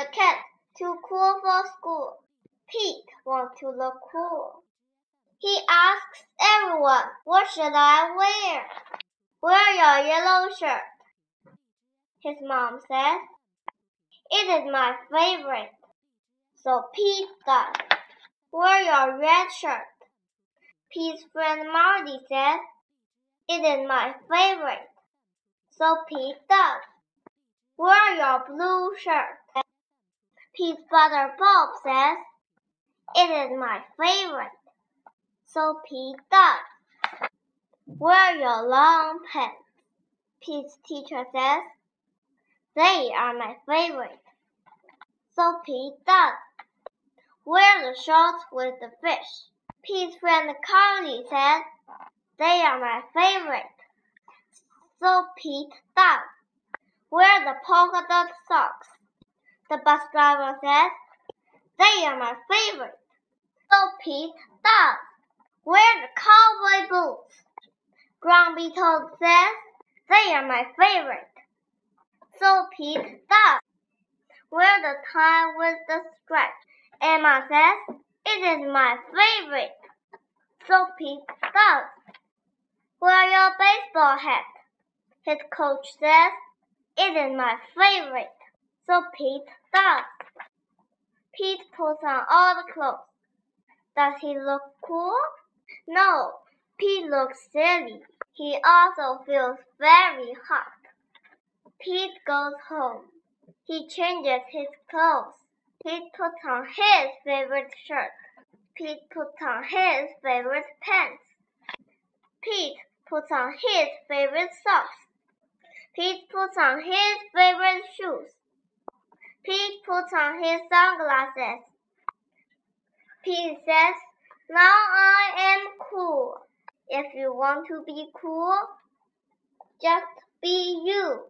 the cat, too cool for school. Pete wants to look cool. He asks everyone, what should I wear? Wear your yellow shirt. His mom says, it is my favorite. So Pete does. Wear your red shirt. Pete's friend Marty says, it is my favorite. So Pete does. Wear your blue shirt. Pete's brother Bob says, it is my favorite. So Pete does. Wear your long pants. Pete's teacher says, they are my favorite. So Pete does. Wear the shorts with the fish. Pete's friend Carly says, they are my favorite. So Pete does. Wear the polka dot socks. The bus driver says, they are my favorite. So Pete does. Wear the cowboy boots. Grumpy Toad says, they are my favorite. So Pete does. Wear the tie with the stripe. Emma says, it is my favorite. So Pete does. Wear your baseball hat. His coach says, it is my favorite. So Pete does. Pete puts on all the clothes. Does he look cool? No, Pete looks silly. He also feels very hot. Pete goes home. He changes his clothes. Pete puts on his favorite shirt. Pete puts on his favorite pants. Pete puts on his favorite socks. Pete puts on his favorite shoes. Pete puts on his sunglasses. Pete says, Now I am cool. If you want to be cool, just be you.